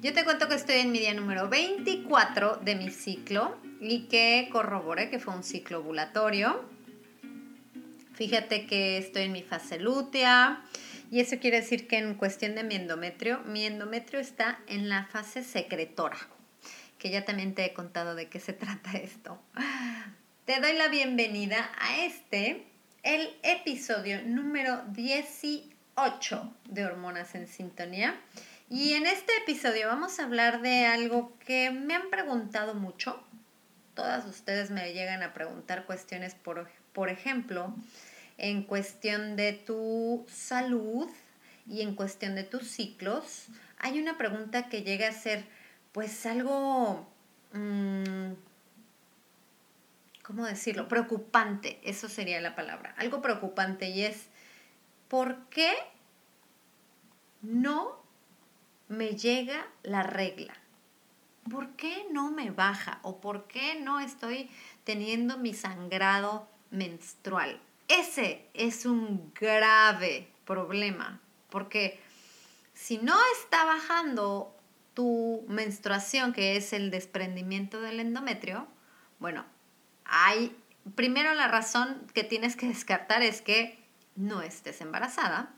Yo te cuento que estoy en mi día número 24 de mi ciclo y que corroboré que fue un ciclo ovulatorio. Fíjate que estoy en mi fase lútea y eso quiere decir que en cuestión de mi endometrio, mi endometrio está en la fase secretora, que ya también te he contado de qué se trata esto. Te doy la bienvenida a este, el episodio número 18 de Hormonas en Sintonía. Y en este episodio vamos a hablar de algo que me han preguntado mucho. Todas ustedes me llegan a preguntar cuestiones, por, por ejemplo, en cuestión de tu salud y en cuestión de tus ciclos. Hay una pregunta que llega a ser pues algo, mm, ¿cómo decirlo? Preocupante, eso sería la palabra. Algo preocupante y es, ¿por qué no me llega la regla? ¿Por qué no me baja? ¿O por qué no estoy teniendo mi sangrado menstrual? Ese es un grave problema, porque si no está bajando tu menstruación, que es el desprendimiento del endometrio, bueno, hay, primero la razón que tienes que descartar es que no estés embarazada,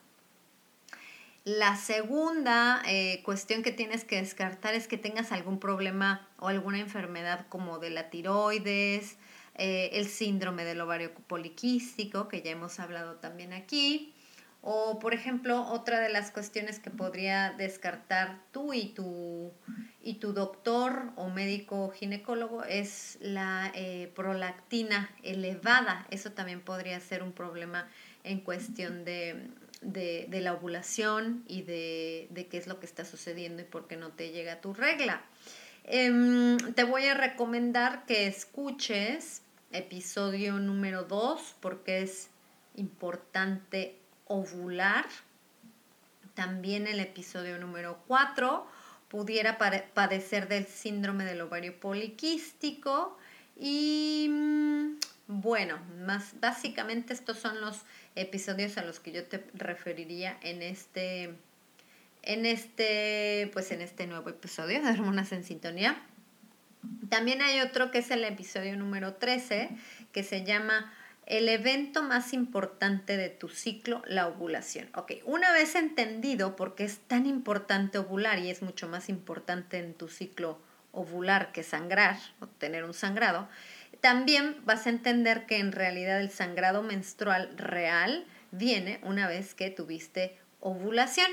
la segunda eh, cuestión que tienes que descartar es que tengas algún problema o alguna enfermedad como de la tiroides, eh, el síndrome del ovario poliquístico, que ya hemos hablado también aquí. O, por ejemplo, otra de las cuestiones que podría descartar tú y tu, y tu doctor o médico ginecólogo es la eh, prolactina elevada. Eso también podría ser un problema en cuestión de, de, la ovulación y de, qué es lo que está sucediendo y por qué no te llega tu regla. Em, te voy a recomendar que escuches episodio número 2 porque es importante ovular. También el episodio número 4 pudiera padecer del síndrome del ovario poliquístico y mm, bueno, más básicamente estos son los episodios a los que yo te referiría en este, en este, pues en este nuevo episodio de Hormonas en Sintonía. También hay otro que es el episodio número 13, que se llama El evento más importante de tu ciclo, la ovulación. Ok, una vez entendido por qué es tan importante ovular y es mucho más importante en tu ciclo ovular que sangrar o tener un sangrado, también vas a entender que en realidad el sangrado menstrual real viene una vez que tuviste ovulación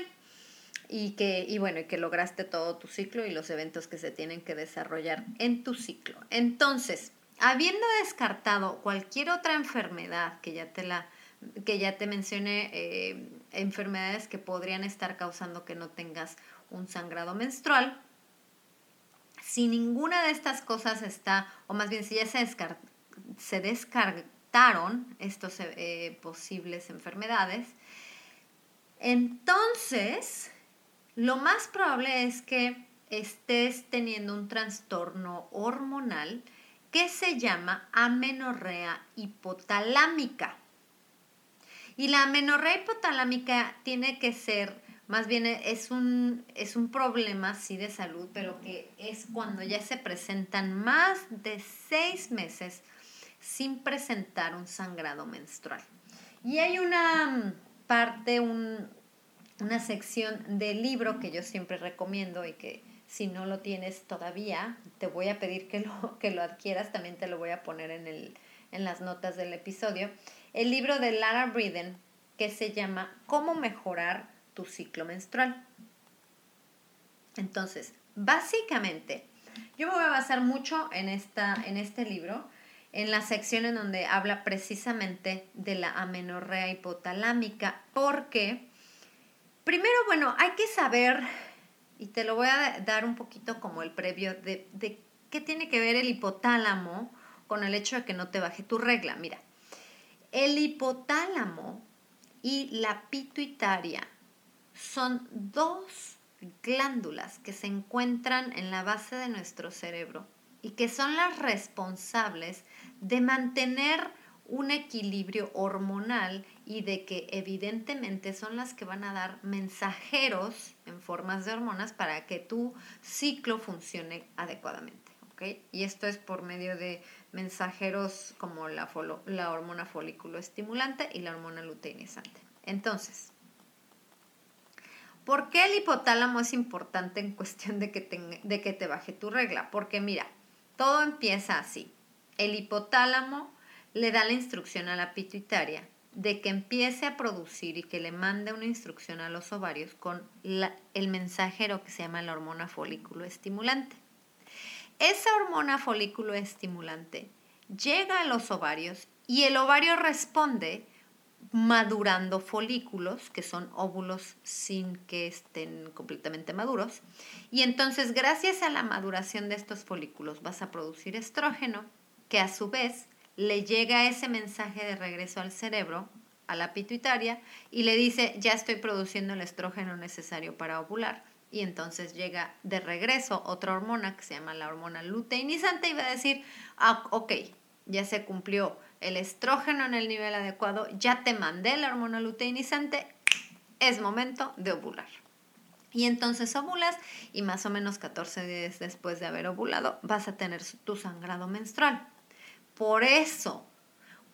y que y bueno, y que lograste todo tu ciclo y los eventos que se tienen que desarrollar en tu ciclo. Entonces, habiendo descartado cualquier otra enfermedad que ya te la que ya te mencioné eh, enfermedades que podrían estar causando que no tengas un sangrado menstrual, si ninguna de estas cosas está, o más bien si ya se, descartaron estos eh, posibles enfermedades, entonces lo más probable es que estés teniendo un trastorno hormonal que se llama amenorrea hipotalámica. Y la amenorrea hipotalámica tiene que ser más bien es un, es un problema, sí, de salud, pero que es cuando ya se presentan más de seis meses sin presentar un sangrado menstrual. Y hay una parte, una sección del libro que yo siempre recomiendo y que si no lo tienes todavía, te voy a pedir que lo, que lo adquieras, también te lo voy a poner en, el, en las notas del episodio, el libro de Lara Briden que se llama Cómo mejorar tu ciclo menstrual. Entonces, básicamente, yo me voy a basar mucho en, esta, en este libro, en la sección en donde habla precisamente de la amenorrea hipotalámica, porque primero, bueno, hay que saber, y te lo voy a dar un poquito como el previo, de, de qué tiene que ver el hipotálamo con el hecho de que no te baje tu regla. Mira, el hipotálamo y la pituitaria son dos glándulas que se encuentran en la base de nuestro cerebro y que son las responsables de mantener un equilibrio hormonal y de que evidentemente son las que van a dar mensajeros en formas de hormonas para que tu ciclo funcione adecuadamente. Y esto es por medio de mensajeros como la, la hormona folículo estimulante y la hormona luteinizante. Entonces, ¿Por qué el hipotálamo es importante en cuestión de que, te, de que te baje tu regla? Porque mira, todo empieza así. El hipotálamo le da la instrucción a la pituitaria de que empiece a producir y que le mande una instrucción a los ovarios con el mensajero que se llama la hormona folículo estimulante. Esa hormona folículo estimulante llega a los ovarios y el ovario responde madurando folículos, que son óvulos sin que estén completamente maduros. Y entonces, gracias a la maduración de estos folículos, vas a producir estrógeno, que a su vez le llega ese mensaje de regreso al cerebro, a la pituitaria, y le dice, ya estoy produciendo el estrógeno necesario para ovular. Y entonces llega de regreso otra hormona que se llama la hormona luteinizante y va a decir, ah, ok, ya se cumplió el estrógeno en el nivel adecuado, ya te mandé la hormona luteinizante, es momento de ovular. Y entonces ovulas y más o menos 14 días después de haber ovulado vas a tener tu sangrado menstrual. Por eso,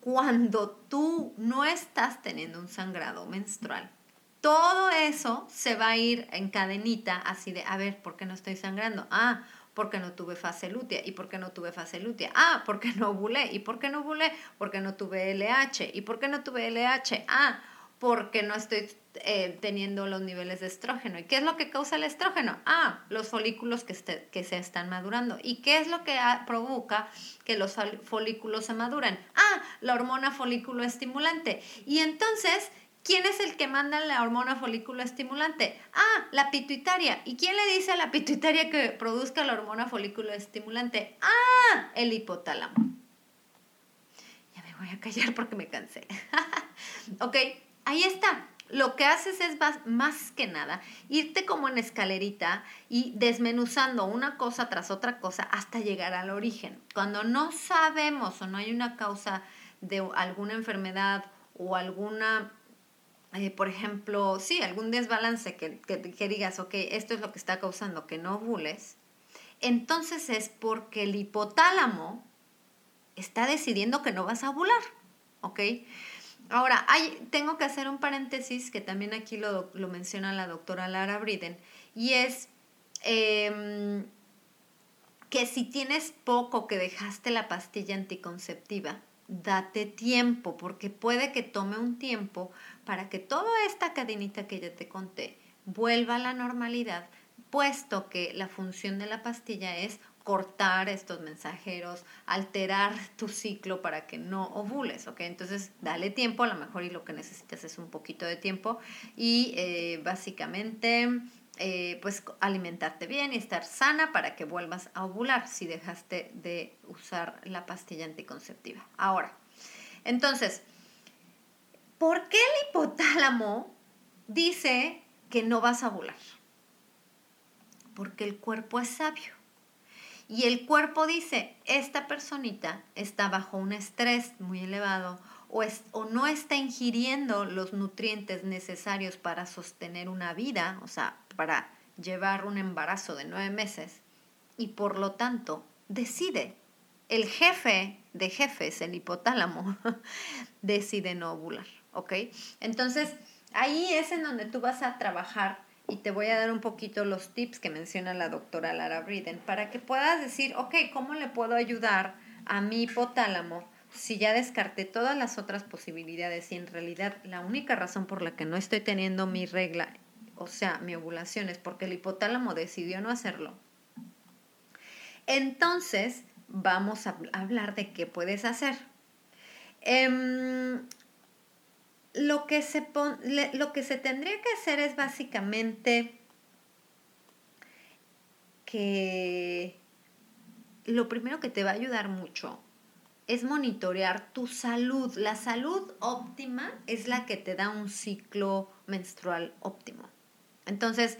cuando tú no estás teniendo un sangrado menstrual, todo eso se va a ir en cadenita así de, a ver, ¿por qué no estoy sangrando? Ah, porque no tuve fase lútea. ¿Y por qué no tuve fase lútea? Ah, porque no ovulé. ¿Y por qué no ovulé? Porque no tuve LH. ¿Y por qué no tuve LH? Ah, porque no estoy eh, teniendo los niveles de estrógeno. ¿Y qué es lo que causa el estrógeno? Ah, los folículos que, este, que se están madurando. ¿Y qué es lo que provoca que los folículos se maduran? Ah, la hormona folículo estimulante. Y entonces ¿Quién es el que manda la hormona folículo estimulante? Ah, la pituitaria. ¿Y quién le dice a la pituitaria que produzca la hormona folículo estimulante? Ah, el hipotálamo. Ya me voy a callar porque me cansé. ok, ahí está. Lo que haces es más, que nada irte como en escalerita y desmenuzando una cosa tras otra cosa hasta llegar al origen. Cuando no sabemos o no hay una causa de alguna enfermedad o alguna eh, por ejemplo, sí, algún desbalance que, que, digas, ok, esto es lo que está causando que no ovules, entonces es porque el hipotálamo está decidiendo que no vas a ovular, ¿ok? Ahora, hay, tengo que hacer un paréntesis que también aquí lo, lo menciona la doctora Lara Briden, y es em, que si tienes poco que dejaste la pastilla anticonceptiva, date tiempo, porque puede que tome un tiempo para que toda esta cadenita que ya te conté vuelva a la normalidad, puesto que la función de la pastilla es cortar estos mensajeros, alterar tu ciclo para que no ovules, ¿ok? Entonces, dale tiempo, a lo mejor y lo que necesitas es un poquito de tiempo y eh, básicamente, eh, pues alimentarte bien y estar sana para que vuelvas a ovular si dejaste de usar la pastilla anticonceptiva. Ahora, entonces, ¿por qué el hipotálamo dice que no vas a ovular? Porque el cuerpo es sabio. Y el cuerpo dice, esta personita está bajo un estrés muy elevado o, o, no está ingiriendo los nutrientes necesarios para sostener una vida, o sea, para llevar un embarazo de nueve meses, y por lo tanto decide. El jefe de jefes, el hipotálamo, decide no ovular. ¿ok? Entonces, ahí es en donde tú vas a trabajar y te voy a dar un poquito los tips que menciona la doctora Lara Briden para que puedas decir, ok, ¿cómo le puedo ayudar a mi hipotálamo si ya descarté todas las otras posibilidades y en realidad la única razón por la que no estoy teniendo mi regla, o sea, mi ovulación, es porque el hipotálamo decidió no hacerlo? Entonces, vamos a hablar de qué puedes hacer. Em, lo, que se lo que se tendría que hacer es básicamente que lo primero que te va a ayudar mucho es monitorear tu salud. La salud óptima es la que te da un ciclo menstrual óptimo. Entonces,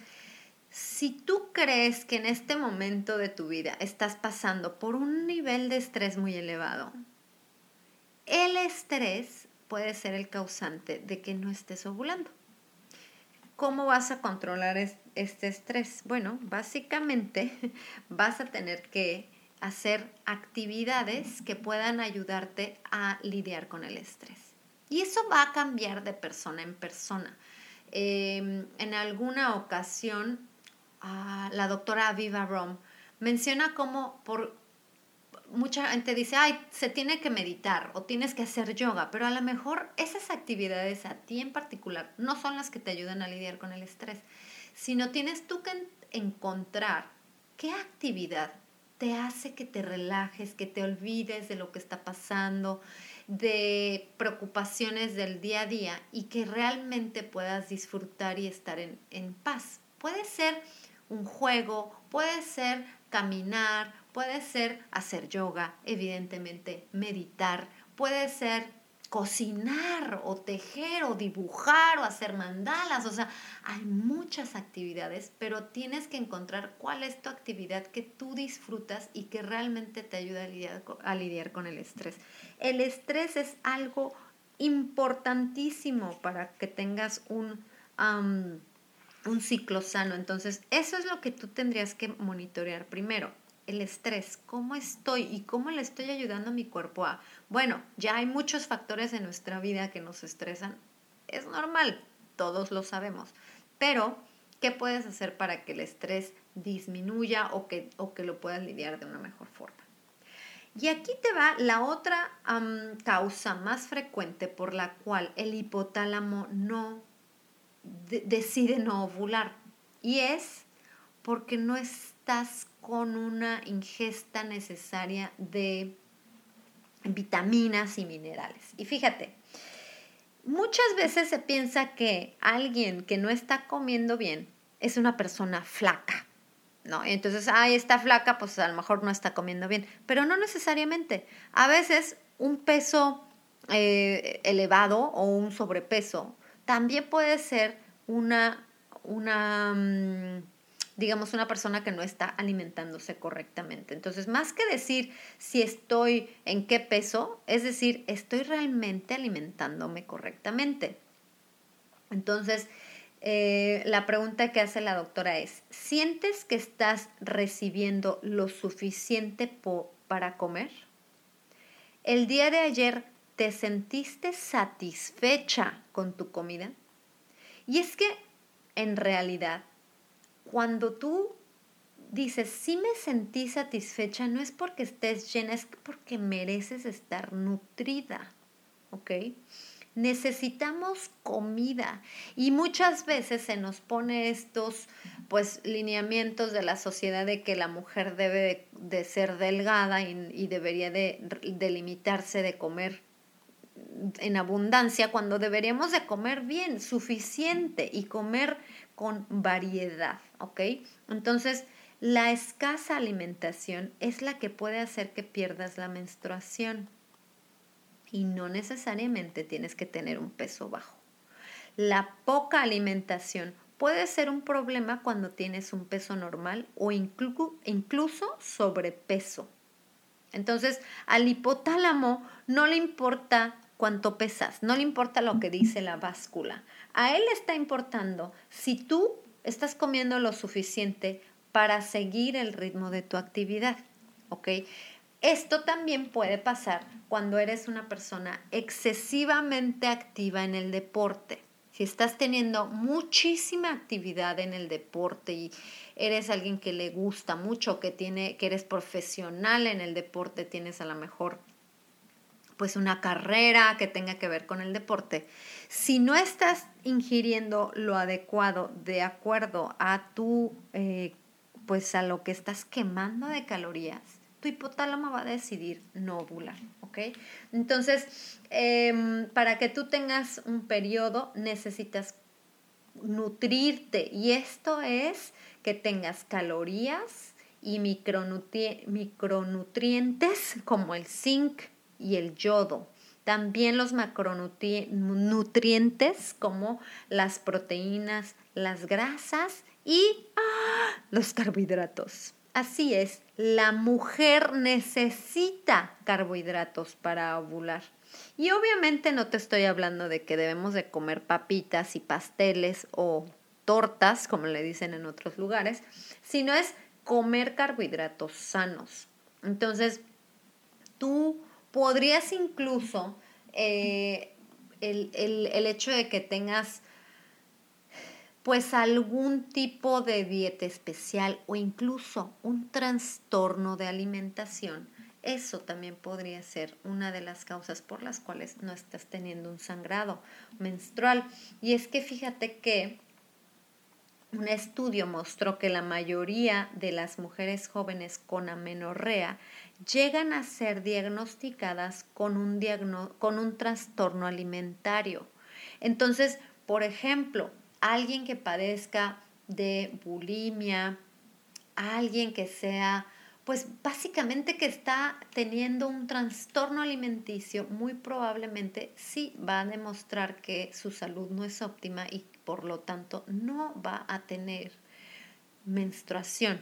si tú crees que en este momento de tu vida estás pasando por un nivel de estrés muy elevado, el estrés puede ser el causante de que no estés ovulando. ¿Cómo vas a controlar este estrés? Bueno, básicamente vas a tener que hacer actividades que puedan ayudarte a lidiar con el estrés. Y eso va a cambiar de persona en persona. Em, en alguna ocasión la doctora Aviva Rom, menciona cómo por mucha gente dice, ay, se tiene que meditar o tienes que hacer yoga, pero a lo mejor esas actividades a ti en particular no son las que te ayudan a lidiar con el estrés, sino tienes tú que encontrar qué actividad te hace que te relajes, que te olvides de lo que está pasando, de preocupaciones del día a día y que realmente puedas disfrutar y estar en, en paz. Puede ser un juego, puede ser caminar, puede ser hacer yoga, evidentemente meditar, puede ser cocinar o tejer o dibujar o hacer mandalas, o sea, hay muchas actividades, pero tienes que encontrar cuál es tu actividad que tú disfrutas y que realmente te ayuda a lidiar, con el estrés. El estrés es algo importantísimo para que tengas un un ciclo sano. Entonces, eso es lo que tú tendrías que monitorear primero. El estrés, cómo estoy y cómo le estoy ayudando a mi cuerpo a... Bueno, ya hay muchos factores en nuestra vida que nos estresan. Es normal, todos lo sabemos. Pero, ¿qué puedes hacer para que el estrés disminuya o que, o que lo puedas lidiar de una mejor forma? Y aquí te va la otra causa más frecuente por la cual el hipotálamo no decide no ovular. Y es porque no estás con una ingesta necesaria de vitaminas y minerales. Y fíjate, muchas veces se piensa que alguien que no está comiendo bien es una persona flaca. ¿no? Entonces, ay, está flaca, pues a lo mejor no está comiendo bien, pero no necesariamente. A veces un peso eh, elevado o un sobrepeso también puede ser una, una mm, digamos, una persona que no está alimentándose correctamente. Entonces, más que decir si estoy en qué peso, es decir, estoy realmente alimentándome correctamente. Entonces, eh, la pregunta que hace la doctora es, ¿sientes que estás recibiendo lo suficiente para comer? ¿El día de ayer te sentiste satisfecha con tu comida? Y es que en realidad, cuando tú dices, sí me sentí satisfecha, no es porque estés llena, es porque mereces estar nutrida, ¿ok? Necesitamos comida y muchas veces se nos pone estos pues lineamientos de la sociedad de que la mujer debe de, ser delgada y, debería de, de limitarse de comer en abundancia cuando deberíamos de comer bien, suficiente y comer con variedad, ¿ok? Entonces, la escasa alimentación es la que puede hacer que pierdas la menstruación y no necesariamente tienes que tener un peso bajo. La poca alimentación puede ser un problema cuando tienes un peso normal o incluso sobrepeso. Entonces, al hipotálamo no le importa cuánto pesas, no le importa lo que dice la báscula. A él le está importando si tú estás comiendo lo suficiente para seguir el ritmo de tu actividad, ¿ok? Esto también puede pasar cuando eres una persona excesivamente activa en el deporte. Si estás teniendo muchísima actividad en el deporte y eres alguien que le gusta mucho, que tiene que eres profesional en el deporte, tienes a lo mejor pues una carrera que tenga que ver con el deporte, si no estás ingiriendo lo adecuado de acuerdo a tu, eh, pues a lo que estás quemando de calorías, tu hipotálamo va a decidir no ovular, ¿ok? Entonces, em, para que tú tengas un periodo necesitas nutrirte y esto es que tengas calorías y micronutrientes como el zinc y el yodo. También los macronutrientes como las proteínas, las grasas y ¡ah! los carbohidratos. Así es, la mujer necesita carbohidratos para ovular. Y obviamente no te estoy hablando de que debemos de comer papitas y pasteles o tortas, como le dicen en otros lugares, sino es comer carbohidratos sanos. Entonces, tú podrías incluso eh, el, el hecho de que tengas pues algún tipo de dieta especial o incluso un trastorno de alimentación, eso también podría ser una de las causas por las cuales no estás teniendo un sangrado menstrual. Y es que fíjate que un estudio mostró que la mayoría de las mujeres jóvenes con amenorrea llegan a ser diagnosticadas con un, con un trastorno alimentario. Entonces, por ejemplo, alguien que padezca de bulimia, alguien que sea, pues básicamente que está teniendo un trastorno alimenticio, muy probablemente sí va a demostrar que su salud no es óptima y por lo tanto no va a tener menstruación.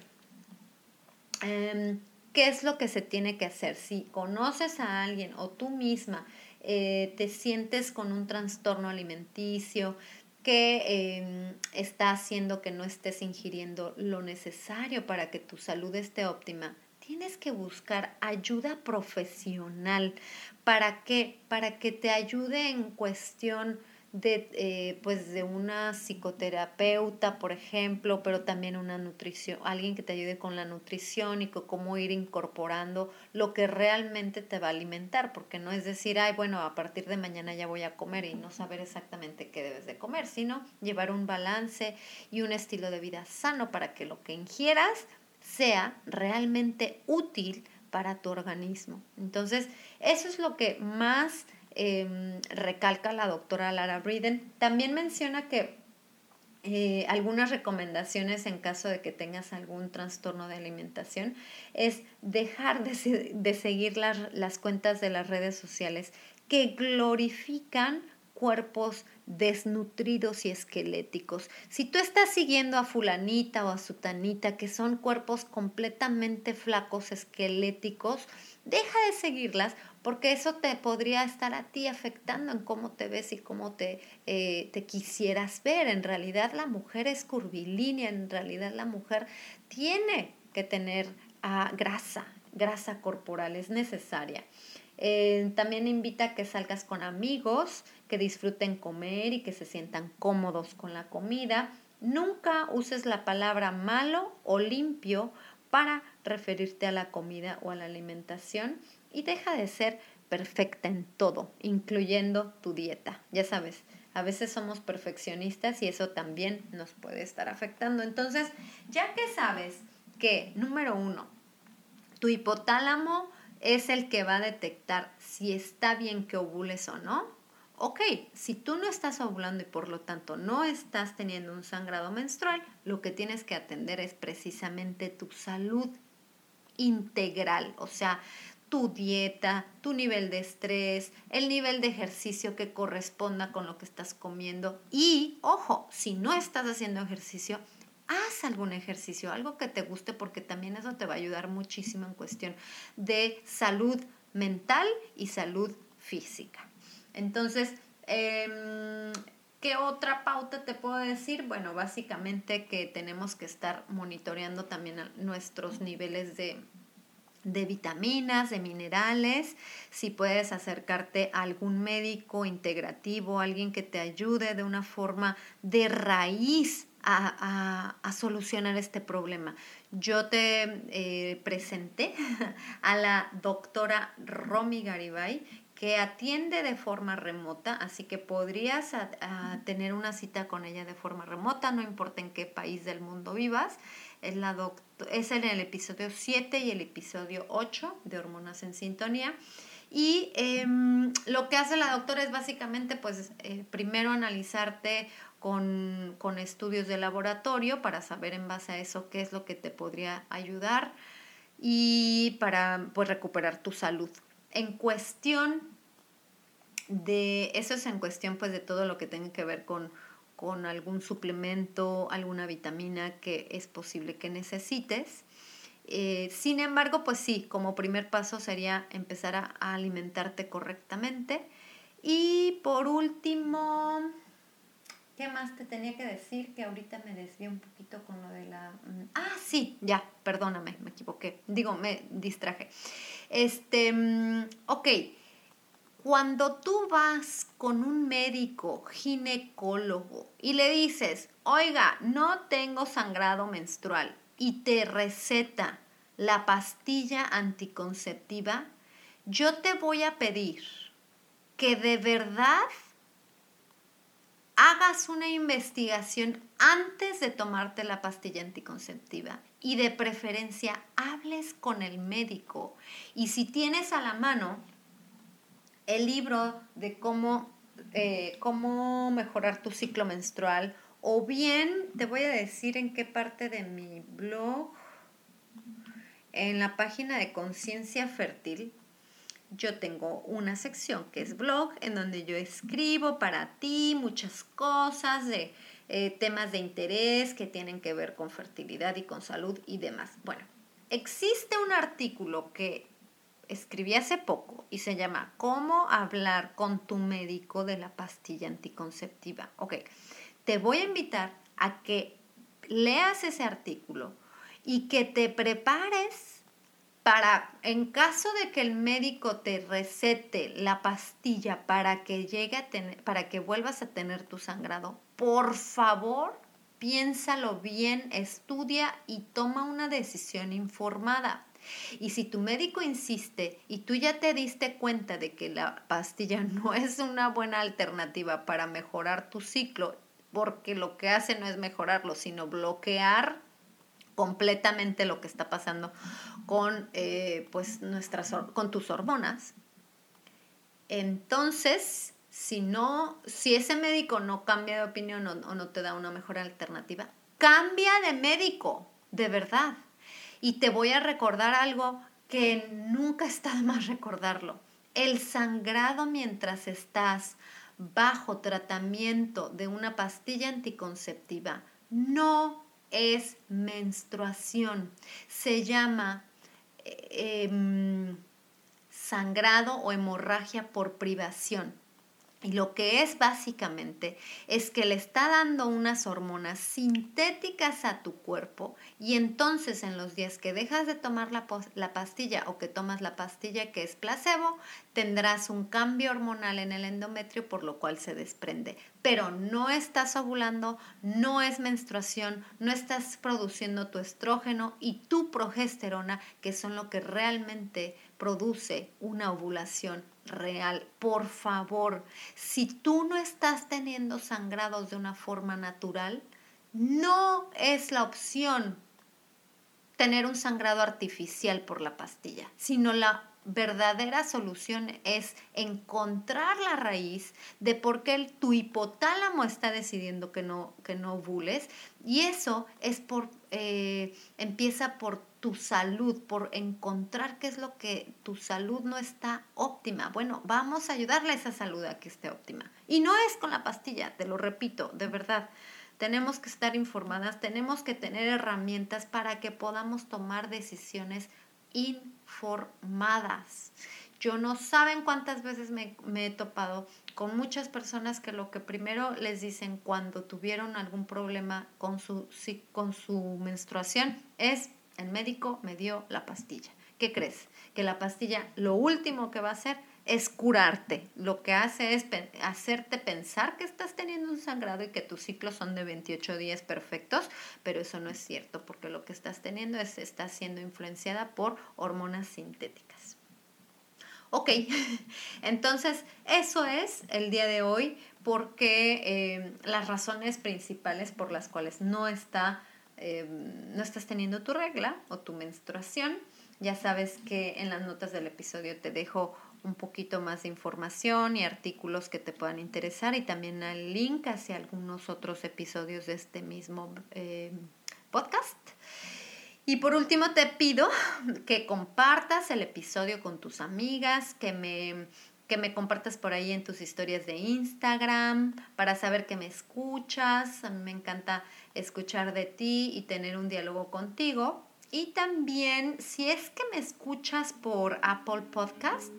Em, ¿Qué es lo que se tiene que hacer? Si conoces a alguien o tú misma eh, te sientes con un trastorno alimenticio, que em, está haciendo que no estés ingiriendo lo necesario para que tu salud esté óptima, tienes que buscar ayuda profesional. ¿Para qué? Para que te ayude en cuestión de, eh, pues de una psicoterapeuta, por ejemplo, pero también una nutrición, alguien que te ayude con la nutrición y cómo ir incorporando lo que realmente te va a alimentar, porque no es decir, ay, bueno, a partir de mañana ya voy a comer y no saber exactamente qué debes de comer, sino llevar un balance y un estilo de vida sano para que lo que ingieras sea realmente útil para tu organismo. Entonces, eso es lo que más Em, recalca la doctora Lara Briden. También menciona que eh, algunas recomendaciones en caso de que tengas algún trastorno de alimentación es dejar de, de seguir las, las cuentas de las redes sociales que glorifican cuerpos desnutridos y esqueléticos. Si tú estás siguiendo a fulanita o a sutanita, que son cuerpos completamente flacos, esqueléticos, deja de seguirlas porque eso te podría estar a ti afectando en cómo te ves y cómo te, eh, te quisieras ver. En realidad la mujer es curvilínea, en realidad la mujer tiene que tener ah, grasa, grasa corporal, es necesaria. Eh, también invita a que salgas con amigos, que disfruten comer y que se sientan cómodos con la comida. Nunca uses la palabra malo o limpio para referirte a la comida o a la alimentación y deja de ser perfecta en todo, incluyendo tu dieta. Ya sabes, a veces somos perfeccionistas y eso también nos puede estar afectando. Entonces, ya que sabes que, número uno, tu hipotálamo es el que va a detectar si está bien que ovules o no. Ok, si tú no estás ovulando y por lo tanto no estás teniendo un sangrado menstrual, lo que tienes que atender es precisamente tu salud integral, o sea, tu dieta, tu nivel de estrés, el nivel de ejercicio que corresponda con lo que estás comiendo. Y, ojo, si no estás haciendo ejercicio, haz algún ejercicio, algo que te guste, porque también eso te va a ayudar muchísimo en cuestión de salud mental y salud física. Entonces, em, ¿Qué otra pauta te puedo decir? Bueno, básicamente que tenemos que estar monitoreando también nuestros niveles de de vitaminas, de minerales, si puedes acercarte a algún médico integrativo, alguien que te ayude de una forma de raíz a, solucionar este problema. Yo te eh, presenté a la doctora Romy Garibay, que atiende de forma remota, así que podrías tener una cita con ella de forma remota, no importa en qué país del mundo vivas. Es, la es en el episodio 7 y el episodio 8 de Hormonas en Sintonía. Y em, lo que hace la doctora es básicamente, pues, eh, primero analizarte con, con, estudios de laboratorio para saber en base a eso qué es lo que te podría ayudar y para pues, recuperar tu salud. En cuestión de, eso es en cuestión pues de todo lo que tenga que ver con, con algún suplemento, alguna vitamina que es posible que necesites. Eh, sin embargo, pues sí, como primer paso sería empezar a, alimentarte correctamente. Y por último, ¿qué más te tenía que decir? Que ahorita me desvié un poquito con lo de la... Mm, ah, sí, ya, perdóname, me equivoqué. Digo, me distraje. Este, mm, ok. Cuando tú vas con un médico ginecólogo y le dices, oiga, no tengo sangrado menstrual y te receta la pastilla anticonceptiva, yo te voy a pedir que de verdad hagas una investigación antes de tomarte la pastilla anticonceptiva y de preferencia hables con el médico. Y si tienes a la mano el libro de cómo, eh, cómo mejorar tu ciclo menstrual o bien te voy a decir en qué parte de mi blog, en la página de Conciencia Fértil, yo tengo una sección que es blog, en donde yo escribo para ti muchas cosas de eh, temas de interés que tienen que ver con fertilidad y con salud y demás. Bueno, existe un artículo que escribí hace poco y se llama ¿Cómo hablar con tu médico de la pastilla anticonceptiva? Ok, te voy a invitar a que leas ese artículo y que te prepares para, en caso de que el médico te recete la pastilla para que llegue a tener, para que vuelvas a tener tu sangrado, por favor, piénsalo bien, estudia y toma una decisión informada. Y si tu médico insiste y tú ya te diste cuenta de que la pastilla no es una buena alternativa para mejorar tu ciclo, porque lo que hace no es mejorarlo, sino bloquear completamente lo que está pasando con, eh, pues, nuestras, con tus hormonas. Entonces, si no, si ese médico no cambia de opinión o no te da una mejor alternativa, cambia de médico, de verdad. Y te voy a recordar algo que nunca está de más recordarlo. El sangrado mientras estás bajo tratamiento de una pastilla anticonceptiva no es menstruación. Se llama eh, em, sangrado o hemorragia por privación. Y lo que es básicamente es que le está dando unas hormonas sintéticas a tu cuerpo y entonces en los días que dejas de tomar la, la, pastilla o que tomas la pastilla que es placebo, tendrás un cambio hormonal en el endometrio por lo cual se desprende. Pero no estás ovulando, no es menstruación, no estás produciendo tu estrógeno y tu progesterona, que son lo que realmente produce una ovulación real. Por favor, si tú no estás teniendo sangrados de una forma natural, no es la opción tener un sangrado artificial por la pastilla, sino la verdadera solución es encontrar la raíz de por qué tu hipotálamo está decidiendo que no, que no ovules y eso es por, eh, empieza por tu salud, por encontrar qué es lo que tu salud no está óptima. Bueno, vamos a ayudarle a esa salud a que esté óptima. Y no es con la pastilla, te lo repito, de verdad. Tenemos que estar informadas, tenemos que tener herramientas para que podamos tomar decisiones informadas. Yo no saben cuántas veces me, me, he topado con muchas personas que lo que primero les dicen cuando tuvieron algún problema con su, con su menstruación es el médico me dio la pastilla. ¿qué crees? Que la pastilla lo último que va a hacer es curarte. Lo que hace es hacerte pensar que estás teniendo un sangrado y que tus ciclos son de 28 días perfectos, pero eso no es cierto porque lo que estás teniendo es está siendo influenciada por hormonas sintéticas. Ok, entonces eso es el día de hoy porque eh, las razones principales por las cuales no, está, eh, no estás teniendo tu regla o tu menstruación. Ya sabes que en las notas del episodio te dejo un poquito más de información y artículos que te puedan interesar y también el link hacia algunos otros episodios de este mismo eh, podcast. Y por último te pido que compartas el episodio con tus amigas, que me, que me compartas por ahí en tus historias de Instagram para saber que me escuchas. A mí me encanta escuchar de ti y tener un diálogo contigo. Y también, si es que me escuchas por Apple Podcast,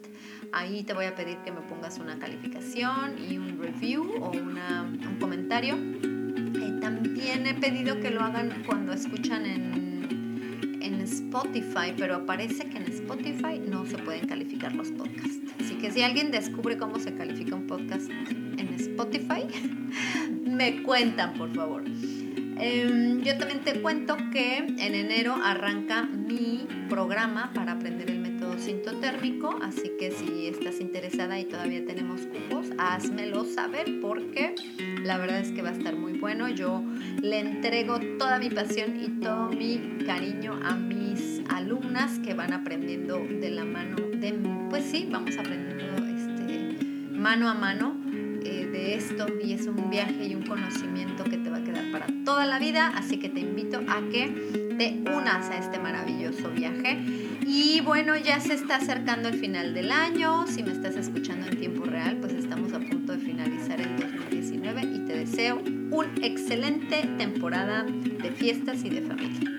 ahí te voy a pedir que me pongas una calificación y un review o una, un comentario. También he pedido que lo hagan cuando escuchan en Spotify, pero aparece que en Spotify no se pueden calificar los podcasts. Así que si alguien descubre cómo se califica un podcast en Spotify, me cuentan, por favor. Em, yo también te cuento que en enero arranca mi programa para aprender el método sintotérmico, así que si estás interesada y todavía tenemos cupos, házmelo saber porque la verdad es que va a estar muy bueno. Yo le entrego toda mi pasión y todo mi cariño a mis alumnas que van aprendiendo de la mano de. Pues sí, vamos aprendiendo este, mano a mano esto y es un viaje y un conocimiento que te va a quedar para toda la vida, así que te invito a que te unas a este maravilloso viaje. Y bueno, ya se está acercando el final del año, si me estás escuchando en tiempo real, pues estamos a punto de finalizar el 2019 y te deseo una excelente temporada de fiestas y de familia.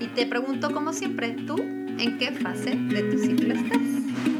Y te pregunto como siempre, ¿tú en qué fase de tu ciclo estás?